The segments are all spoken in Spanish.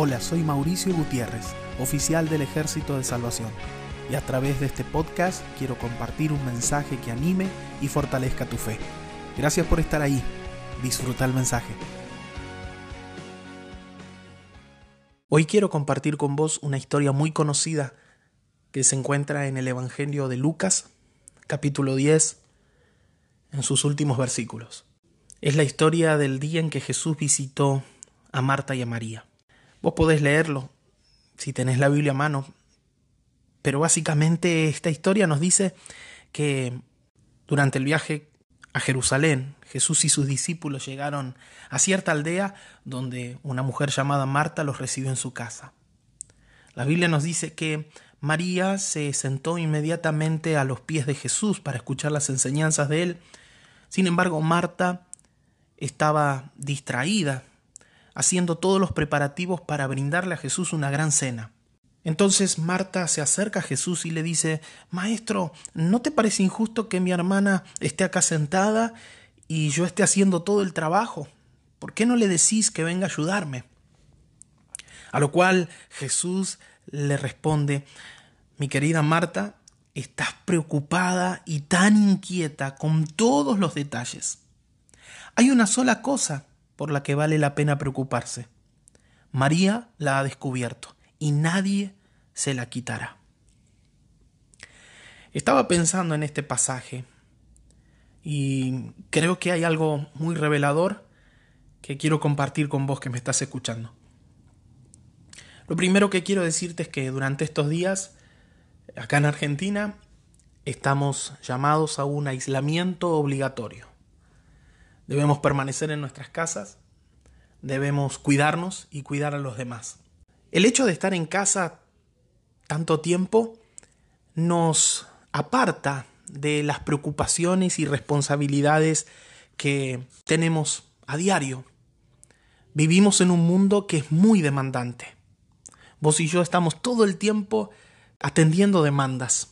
Hola, soy Mauricio Gutiérrez, oficial del Ejército de Salvación, y a través de este podcast quiero compartir un mensaje que anime y fortalezca tu fe. Gracias por estar ahí. Disfruta el mensaje. Hoy quiero compartir con vos una historia muy conocida que se encuentra en el Evangelio de Lucas, capítulo 10, en sus últimos versículos. Es la historia del día en que Jesús visitó a Marta y a María. Vos podés leerlo si tenés la Biblia a mano, pero básicamente esta historia nos dice que durante el viaje a Jerusalén, Jesús y sus discípulos llegaron a cierta aldea donde una mujer llamada Marta los recibió en su casa. La Biblia nos dice que María se sentó inmediatamente a los pies de Jesús para escuchar las enseñanzas de él. Sin embargo, Marta estaba distraída haciendo todos los preparativos para brindarle a Jesús una gran cena. Entonces Marta se acerca a Jesús y le dice, Maestro, ¿no te parece injusto que mi hermana esté acá sentada y yo esté haciendo todo el trabajo? ¿Por qué no le decís que venga a ayudarme? A lo cual Jesús le responde, mi querida Marta, estás preocupada y tan inquieta con todos los detalles. Hay una sola cosa por la que vale la pena preocuparse. María la ha descubierto y nadie se la quitará. Estaba pensando en este pasaje y creo que hay algo muy revelador que quiero compartir con vos que me estás escuchando. Lo primero que quiero decirte es que durante estos días, acá en Argentina, estamos llamados a un aislamiento obligatorio. Debemos permanecer en nuestras casas, debemos cuidarnos y cuidar a los demás. El hecho de estar en casa tanto tiempo nos aparta de las preocupaciones y responsabilidades que tenemos a diario. Vivimos en un mundo que es muy demandante. Vos y yo estamos todo el tiempo atendiendo demandas,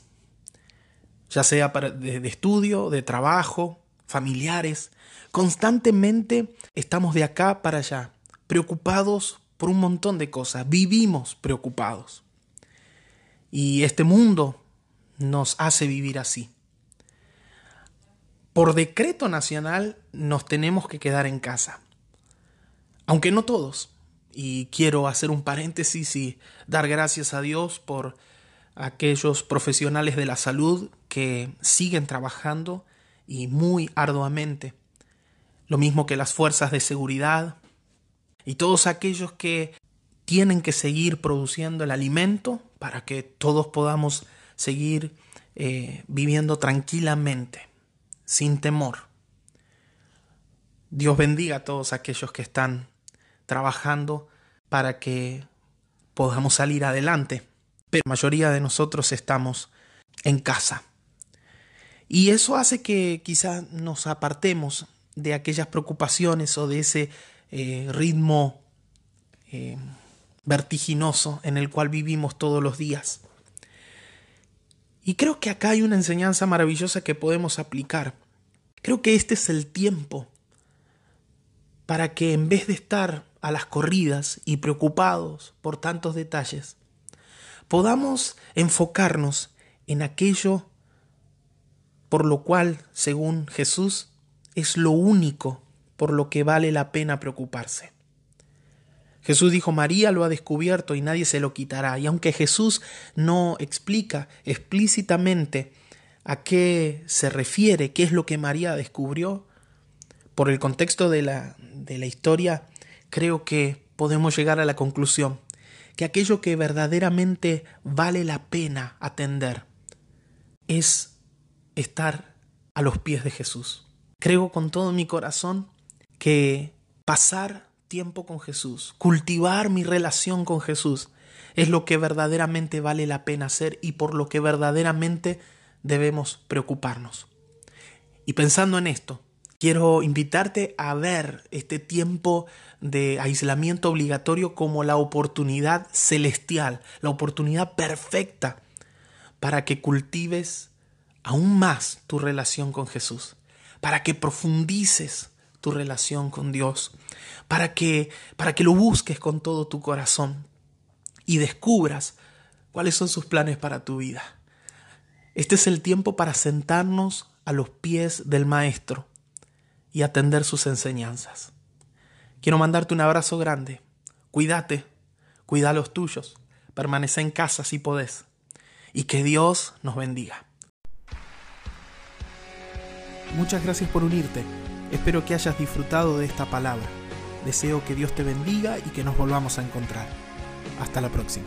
ya sea de, estudio, de trabajo, familiares, Constantemente estamos de acá para allá, preocupados por un montón de cosas, vivimos preocupados. Y este mundo nos hace vivir así. Por decreto nacional nos tenemos que quedar en casa, aunque no todos. Y quiero hacer un paréntesis y dar gracias a Dios por aquellos profesionales de la salud que siguen trabajando y muy arduamente lo mismo que las fuerzas de seguridad y todos aquellos que tienen que seguir produciendo el alimento para que todos podamos seguir eh, viviendo tranquilamente, sin temor. Dios bendiga a todos aquellos que están trabajando para que podamos salir adelante, pero la mayoría de nosotros estamos en casa. Y eso hace que quizá nos apartemos de aquellas preocupaciones o de ese eh, ritmo eh, vertiginoso en el cual vivimos todos los días. Y creo que acá hay una enseñanza maravillosa que podemos aplicar. Creo que este es el tiempo para que en vez de estar a las corridas y preocupados por tantos detalles, podamos enfocarnos en aquello por lo cual, según Jesús, es lo único por lo que vale la pena preocuparse. Jesús dijo, María lo ha descubierto y nadie se lo quitará. Y aunque Jesús no explica explícitamente a qué se refiere, qué es lo que María descubrió, por el contexto de la, de la historia, creo que podemos llegar a la conclusión que aquello que verdaderamente vale la pena atender es estar a los pies de Jesús. Creo con todo mi corazón que pasar tiempo con Jesús, cultivar mi relación con Jesús, es lo que verdaderamente vale la pena hacer y por lo que verdaderamente debemos preocuparnos. Y pensando en esto, quiero invitarte a ver este tiempo de aislamiento obligatorio como la oportunidad celestial, la oportunidad perfecta para que cultives aún más tu relación con Jesús para que profundices tu relación con Dios, para que, para que lo busques con todo tu corazón y descubras cuáles son sus planes para tu vida. Este es el tiempo para sentarnos a los pies del Maestro y atender sus enseñanzas. Quiero mandarte un abrazo grande. Cuídate, cuida a los tuyos, permanece en casa si podés y que Dios nos bendiga. Muchas gracias por unirte. Espero que hayas disfrutado de esta palabra. Deseo que Dios te bendiga y que nos volvamos a encontrar. Hasta la próxima.